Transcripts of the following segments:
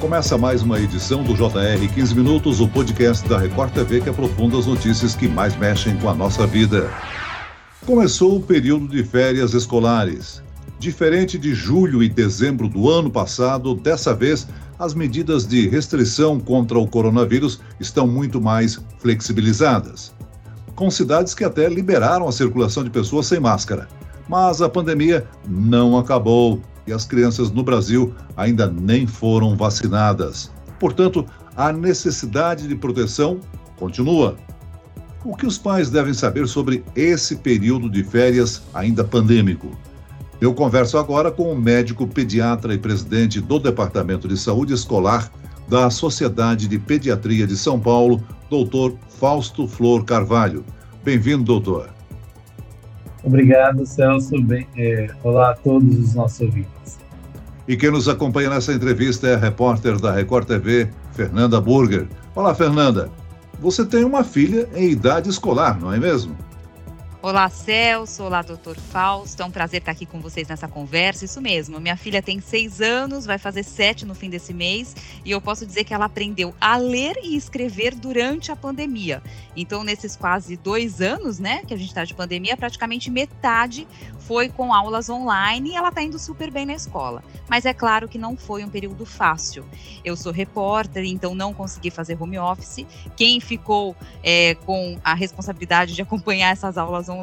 Começa mais uma edição do JR 15 Minutos, o podcast da Record TV que aprofunda as notícias que mais mexem com a nossa vida. Começou o período de férias escolares. Diferente de julho e dezembro do ano passado, dessa vez as medidas de restrição contra o coronavírus estão muito mais flexibilizadas. Com cidades que até liberaram a circulação de pessoas sem máscara. Mas a pandemia não acabou e as crianças no Brasil ainda nem foram vacinadas. Portanto, a necessidade de proteção continua. O que os pais devem saber sobre esse período de férias ainda pandêmico? Eu converso agora com o médico pediatra e presidente do Departamento de Saúde Escolar da Sociedade de Pediatria de São Paulo, doutor Fausto Flor Carvalho. Bem-vindo, doutor. Obrigado, Celso. Bem, é, olá a todos os nossos ouvintes. E quem nos acompanha nessa entrevista é a repórter da Record TV, Fernanda Burger. Olá, Fernanda. Você tem uma filha em idade escolar, não é mesmo? Olá, Celso. Olá, doutor Fausto. É um prazer estar aqui com vocês nessa conversa. Isso mesmo. Minha filha tem seis anos, vai fazer sete no fim desse mês, e eu posso dizer que ela aprendeu a ler e escrever durante a pandemia. Então, nesses quase dois anos, né, que a gente está de pandemia, praticamente metade foi com aulas online e ela está indo super bem na escola. Mas é claro que não foi um período fácil. Eu sou repórter, então não consegui fazer home office. Quem ficou é, com a responsabilidade de acompanhar essas aulas online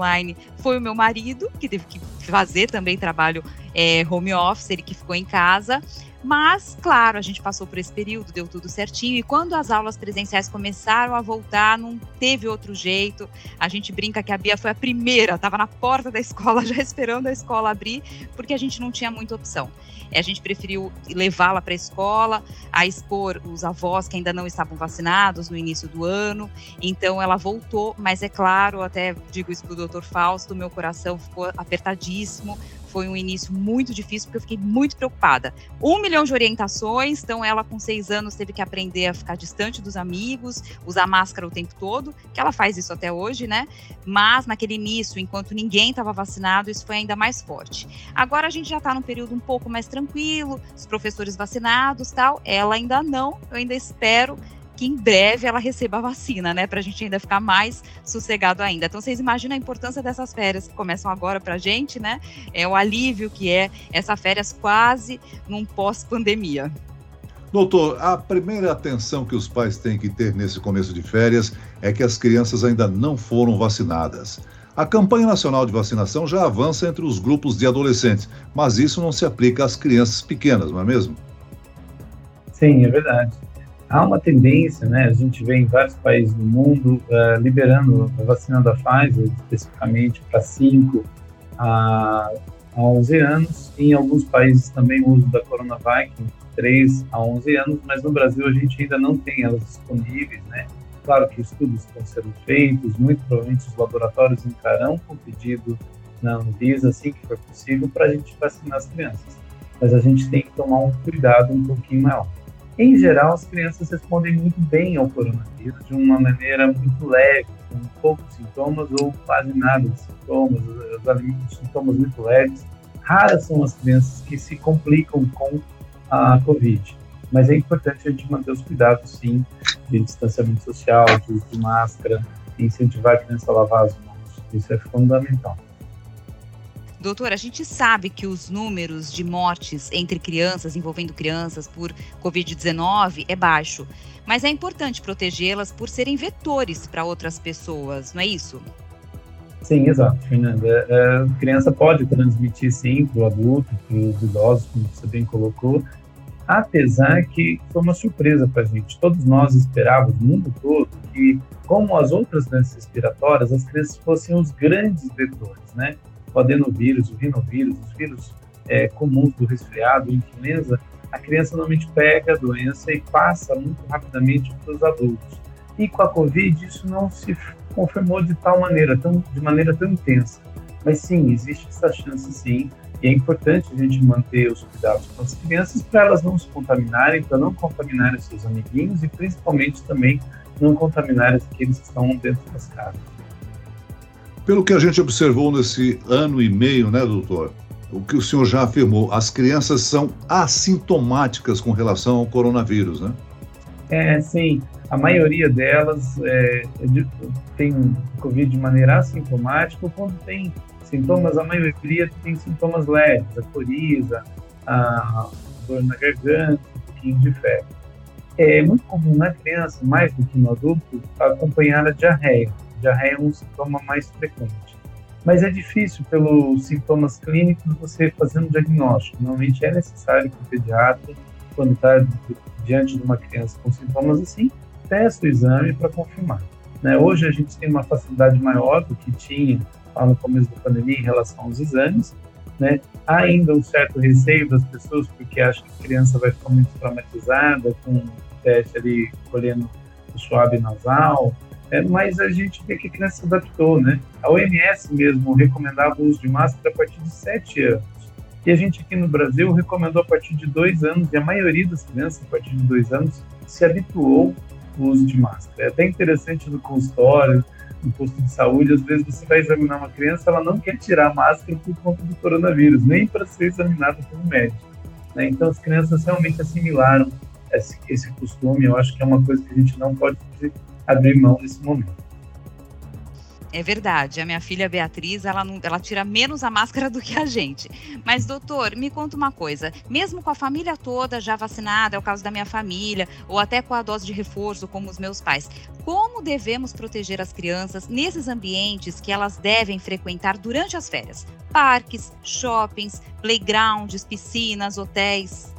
foi o meu marido, que teve que fazer também trabalho é, home office, ele que ficou em casa. Mas, claro, a gente passou por esse período, deu tudo certinho. E quando as aulas presenciais começaram a voltar, não teve outro jeito. A gente brinca que a Bia foi a primeira, estava na porta da escola, já esperando a escola abrir, porque a gente não tinha muita opção. A gente preferiu levá-la para a escola, a expor os avós que ainda não estavam vacinados no início do ano. Então ela voltou, mas é claro, até digo isso para o doutor Fausto, meu coração ficou apertadíssimo foi um início muito difícil, porque eu fiquei muito preocupada. Um milhão de orientações, então ela com seis anos teve que aprender a ficar distante dos amigos, usar máscara o tempo todo, que ela faz isso até hoje, né? Mas naquele início, enquanto ninguém estava vacinado, isso foi ainda mais forte. Agora a gente já está num período um pouco mais tranquilo, os professores vacinados tal, ela ainda não, eu ainda espero que em breve ela receba a vacina, né? Para a gente ainda ficar mais sossegado ainda. Então, vocês imaginam a importância dessas férias que começam agora para a gente, né? É o alívio que é essa férias quase num pós-pandemia. Doutor, a primeira atenção que os pais têm que ter nesse começo de férias é que as crianças ainda não foram vacinadas. A campanha nacional de vacinação já avança entre os grupos de adolescentes, mas isso não se aplica às crianças pequenas, não é mesmo? Sim, é verdade há uma tendência, né, a gente vê em vários países do mundo uh, liberando a vacina da Pfizer, especificamente para 5 a, a 11 anos, em alguns países também o uso da Coronavac, 3 a 11 anos, mas no Brasil a gente ainda não tem elas disponíveis, né, Claro que estudos estão sendo feitos, muito provavelmente os laboratórios entrarão com pedido na Anvisa assim que for possível para a gente vacinar as crianças. Mas a gente tem que tomar um cuidado um pouquinho maior. Em geral, as crianças respondem muito bem ao coronavírus de uma maneira muito leve, com poucos sintomas ou quase nada de sintomas, os sintomas muito leves. Raras são as crianças que se complicam com a Covid. Mas é importante a gente manter os cuidados, sim, de distanciamento social, de uso de máscara, incentivar a criança a lavar as mãos. Isso é fundamental. Doutor, a gente sabe que os números de mortes entre crianças, envolvendo crianças por Covid-19, é baixo. Mas é importante protegê-las por serem vetores para outras pessoas, não é isso? Sim, exato, Fernanda. A é, criança pode transmitir, sim, para o adulto, para os idosos, como você bem colocou, apesar que foi uma surpresa para a gente. Todos nós esperávamos, o mundo todo, que, como as outras doenças respiratórias, as crianças fossem os grandes vetores, né? O adenovírus, o rinovírus, os vírus é, comuns do resfriado, influenza, a criança normalmente pega a doença e passa muito rapidamente para os adultos. E com a Covid isso não se confirmou de tal maneira, tão, de maneira tão intensa. Mas sim, existe essa chance sim, e é importante a gente manter os cuidados com as crianças para elas não se contaminarem, para não contaminarem seus amiguinhos e principalmente também não contaminarem aqueles que estão dentro das casas. Pelo que a gente observou nesse ano e meio, né, doutor? o que o senhor já afirmou, as crianças são assintomáticas com relação ao coronavírus, né? É, sim. A maioria delas é, é tem Covid de maneira assintomática, quando tem sintomas, a maioria tem sintomas leves, a coriza, a dor na garganta, um pouquinho de febre. É muito comum na criança, mais do que no adulto, acompanhar a diarreia. Diarreia é um sintoma mais frequente. Mas é difícil, pelos sintomas clínicos, você fazer um diagnóstico. Normalmente é necessário que o pediatra, quando está diante de uma criança com sintomas assim, teste o exame para confirmar. Né? Hoje a gente tem uma facilidade maior do que tinha lá no começo da pandemia em relação aos exames. Né? Há ainda um certo receio das pessoas, porque acham que a criança vai ficar muito traumatizada com o teste ali colhendo o suave nasal, é, mas a gente vê que a criança se adaptou, né? A OMS mesmo recomendava o uso de máscara a partir de 7 anos. E a gente aqui no Brasil recomendou a partir de 2 anos, e a maioria das crianças, a partir de 2 anos, se habituou ao uso de máscara. É até interessante no consultório, no posto de saúde, às vezes você vai examinar uma criança, ela não quer tirar a máscara por conta do coronavírus, nem para ser examinada pelo médico. Né? Então as crianças realmente assimilaram esse, esse costume, eu acho que é uma coisa que a gente não pode abrir mão nesse momento. É verdade. A minha filha Beatriz, ela, não, ela tira menos a máscara do que a gente. Mas, doutor, me conta uma coisa. Mesmo com a família toda já vacinada, é o caso da minha família, ou até com a dose de reforço, como os meus pais, como devemos proteger as crianças nesses ambientes que elas devem frequentar durante as férias? Parques, shoppings, playgrounds, piscinas, hotéis.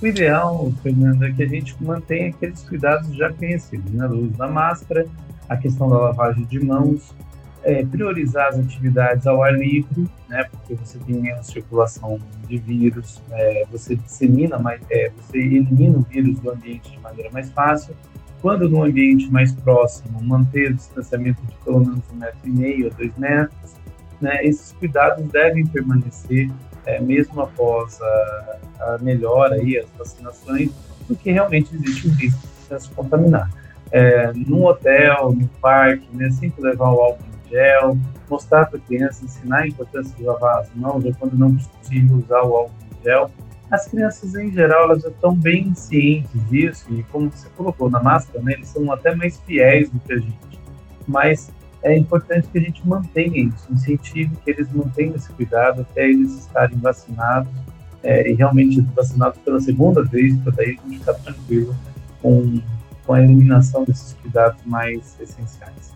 O ideal, Fernando, é que a gente mantenha aqueles cuidados já conhecidos, né? O uso da máscara, a questão da lavagem de mãos, é, priorizar as atividades ao ar livre, né? Porque você tem menos circulação de vírus, é, você dissemina, mais, é, você elimina o vírus do ambiente de maneira mais fácil. Quando no ambiente mais próximo, manter o distanciamento de pelo menos um metro e meio a dois metros, né? Esses cuidados devem permanecer é, mesmo após a, a, melhora e as vacinações, porque realmente existe um risco de se contaminar. É, hotel, no parque, né, sempre levar o álcool em gel, mostrar para a criança, ensinar a importância de lavar as mãos, ou quando não possível usar o álcool em gel. As crianças, em geral, elas já estão bem cientes disso, e como você colocou na máscara, né, eles são até mais fiéis do que a gente. Mas é importante que a gente mantenha isso, incentive que eles mantenham esse cuidado até eles estarem vacinados é, e realmente vacinados pela segunda vez, para daí a gente ficar tranquilo com, com a eliminação desses cuidados mais essenciais.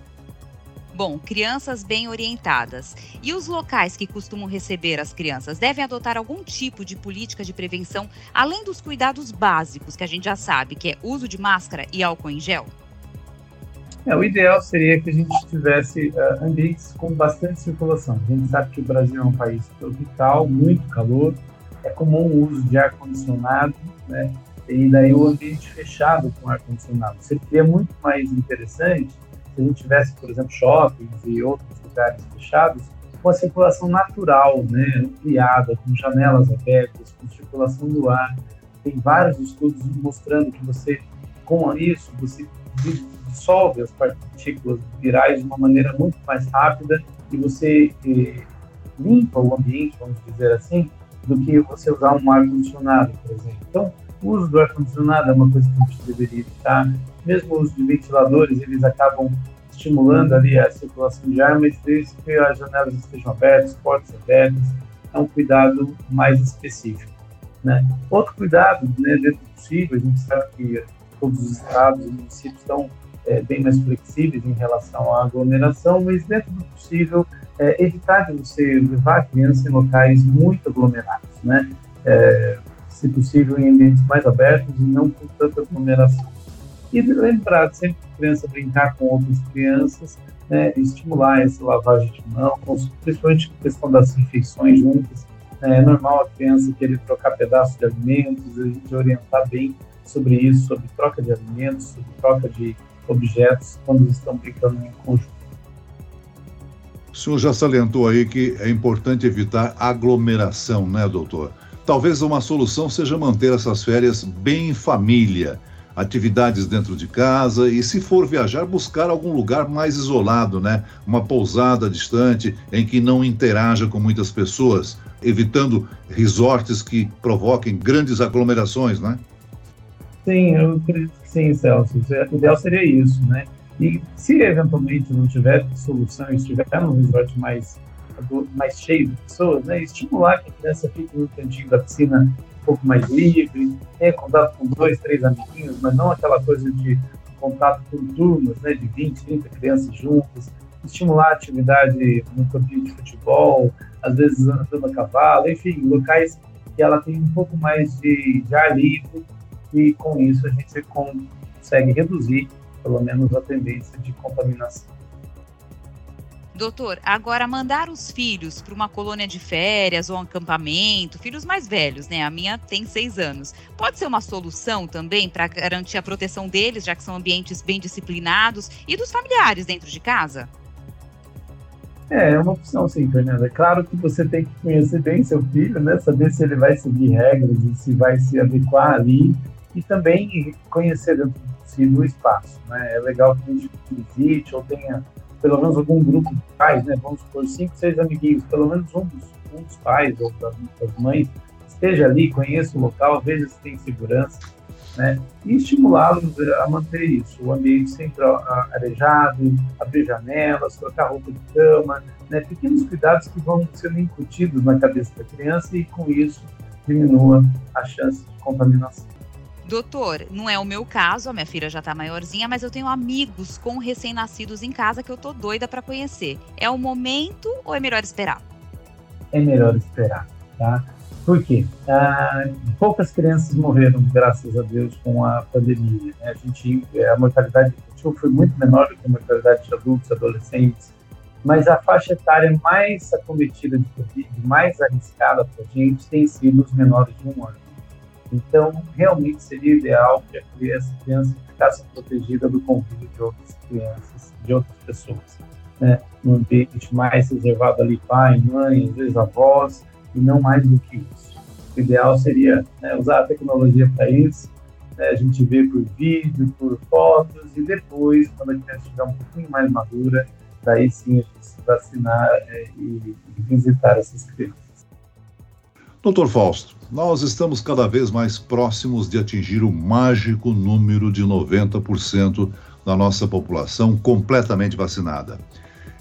Bom, crianças bem orientadas. E os locais que costumam receber as crianças devem adotar algum tipo de política de prevenção, além dos cuidados básicos que a gente já sabe, que é uso de máscara e álcool em gel? É, o ideal seria que a gente tivesse uh, ambientes com bastante circulação. A gente sabe que o Brasil é um país tropical, muito calor, é comum o uso de ar-condicionado, né? E daí o ambiente fechado com ar-condicionado. Seria muito mais interessante se a gente tivesse, por exemplo, shoppings e outros lugares fechados com a circulação natural, né? Ampliada, com janelas abertas, com circulação do ar. Tem vários estudos mostrando que você, com isso, você dissolve as partículas virais de uma maneira muito mais rápida e você eh, limpa o ambiente, vamos dizer assim, do que você usar um ar-condicionado, por exemplo. Então, o uso do ar-condicionado é uma coisa que a gente deveria evitar. Mesmo o uso de ventiladores, eles acabam estimulando ali a circulação de ar, mas desde que as janelas estejam abertas, portas abertas, é um cuidado mais específico. Né? Outro cuidado, né, dentro do possível, a gente sabe que todos os estados e municípios estão é, bem mais flexíveis em relação à aglomeração, mas dentro do possível é, evitar de você levar a criança em locais muito aglomerados, né? É, se possível em ambientes mais abertos e não com tanta aglomeração. E lembrar sempre a criança brincar com outras crianças, né, estimular essa lavagem de mão, principalmente a questão das refeições juntas. É normal a criança querer trocar pedaços de alimentos, a gente orientar bem sobre isso, sobre troca de alimentos, sobre troca de objetos quando estão brincando em conjunto. O senhor já salientou aí que é importante evitar aglomeração, né, doutor? Talvez uma solução seja manter essas férias bem em família, atividades dentro de casa e, se for viajar, buscar algum lugar mais isolado, né? Uma pousada distante em que não interaja com muitas pessoas, evitando resorts que provoquem grandes aglomerações, né? Sim, eu acredito que sim, Celso. O ideal seria isso, né? E se eventualmente não tiver solução, estiver num resort mais, mais cheio de pessoas, né? Estimular que a criança fique no cantinho da piscina um pouco mais livre, tenha contato com dois, três amiguinhos, mas não aquela coisa de contato com turmas, né? De 20, 30 crianças juntas. Estimular a atividade no campinho de futebol, às vezes andando a cavalo, enfim, locais que ela tem um pouco mais de, de ar livre e com isso a gente consegue reduzir pelo menos a tendência de contaminação. Doutor, agora mandar os filhos para uma colônia de férias ou um acampamento, filhos mais velhos, né? A minha tem seis anos. Pode ser uma solução também para garantir a proteção deles, já que são ambientes bem disciplinados, e dos familiares dentro de casa? É, é uma opção sim, Fernanda. É claro que você tem que conhecer bem seu filho, né? Saber se ele vai seguir regras e se vai se adequar ali e também conhecer dentro do possível o espaço, né? É legal que a gente visite ou tenha pelo menos algum grupo de pais, né? Vamos supor, cinco, seis amiguinhos, pelo menos um dos, um dos pais ou das, das mães esteja ali, conheça o local, veja se tem segurança, né? E estimulá-los a manter isso, o ambiente sempre arejado, abrir janelas, trocar roupa de cama, né? Pequenos cuidados que vão sendo incutidos na cabeça da criança e com isso diminua a chance de contaminação. Doutor, não é o meu caso, a minha filha já tá maiorzinha, mas eu tenho amigos com recém-nascidos em casa que eu tô doida para conhecer. É o momento ou é melhor esperar? É melhor esperar, tá? Por quê? Ah, poucas crianças morreram, graças a Deus, com a pandemia. Né? A, gente, a mortalidade infantil foi muito menor do que a mortalidade de adultos, adolescentes, mas a faixa etária mais acometida de Covid, mais arriscada para a gente, tem sido os menores de um ano. Então, realmente seria ideal que a criança, ficasse protegida do convívio de outras crianças, de outras pessoas. Né? Um ambiente mais reservado ali, pai, mãe, às vezes avós, e não mais do que isso. O ideal seria né, usar a tecnologia para isso, né? a gente vê por vídeo, por fotos, e depois, quando a criança estiver um pouquinho mais madura, daí sim a gente se vacinar é, e, e visitar essas crianças. Doutor Fausto, nós estamos cada vez mais próximos de atingir o mágico número de 90% da nossa população completamente vacinada.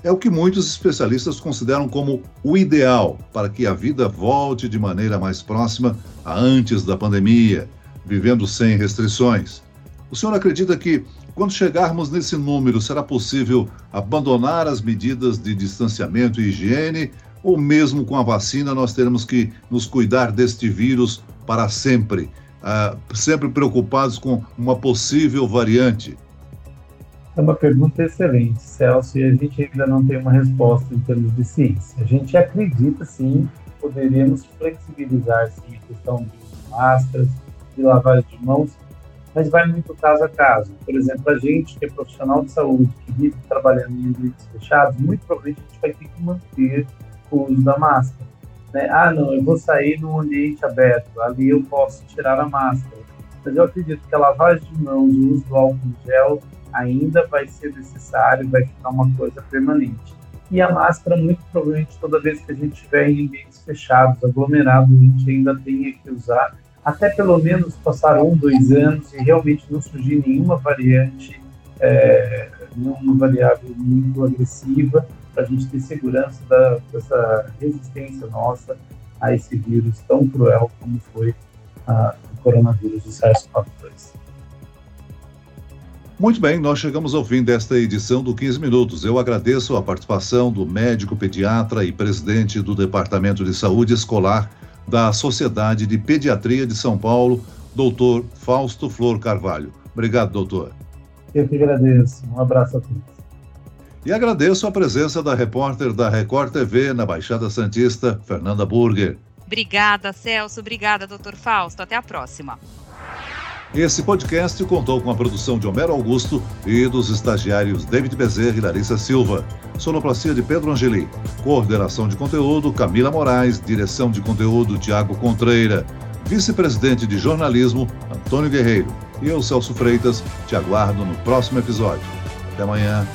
É o que muitos especialistas consideram como o ideal para que a vida volte de maneira mais próxima a antes da pandemia, vivendo sem restrições. O senhor acredita que, quando chegarmos nesse número, será possível abandonar as medidas de distanciamento e higiene ou mesmo com a vacina nós teremos que nos cuidar deste vírus para sempre, uh, sempre preocupados com uma possível variante? É uma pergunta excelente, Celso, e a gente ainda não tem uma resposta em termos de ciência. A gente acredita, sim, poderíamos flexibilizar sim, a questão de máscaras, de lavagem de mãos, mas vai muito caso a caso. Por exemplo, a gente que é profissional de saúde, que vive trabalhando em ambientes fechados, muito provavelmente a gente vai ter que manter o uso da máscara. Né? Ah, não, eu vou sair num ambiente aberto, ali eu posso tirar a máscara. Mas eu acredito que a lavagem de mãos, o uso do álcool gel ainda vai ser necessário, vai ficar uma coisa permanente. E a máscara, muito provavelmente, toda vez que a gente estiver em ambientes fechados, aglomerados, a gente ainda tenha que usar, até pelo menos passar um, dois anos e realmente não surgir nenhuma variante, é, nenhuma variável muito agressiva para a gente ter segurança da, dessa resistência nossa a esse vírus tão cruel como foi a, o coronavírus do SARS-CoV-2. Muito bem, nós chegamos ao fim desta edição do 15 Minutos. Eu agradeço a participação do médico pediatra e presidente do Departamento de Saúde Escolar da Sociedade de Pediatria de São Paulo, doutor Fausto Flor Carvalho. Obrigado, doutor. Eu que agradeço. Um abraço a todos. E agradeço a presença da repórter da Record TV na Baixada Santista, Fernanda Burger. Obrigada, Celso. Obrigada, doutor Fausto. Até a próxima. Esse podcast contou com a produção de Homero Augusto e dos estagiários David Bezerra e Larissa Silva. Sonoplastia de Pedro Angeli. Coordenação de conteúdo Camila Moraes. Direção de conteúdo Tiago Contreira. Vice-presidente de jornalismo Antônio Guerreiro. E eu, Celso Freitas, te aguardo no próximo episódio. Até amanhã.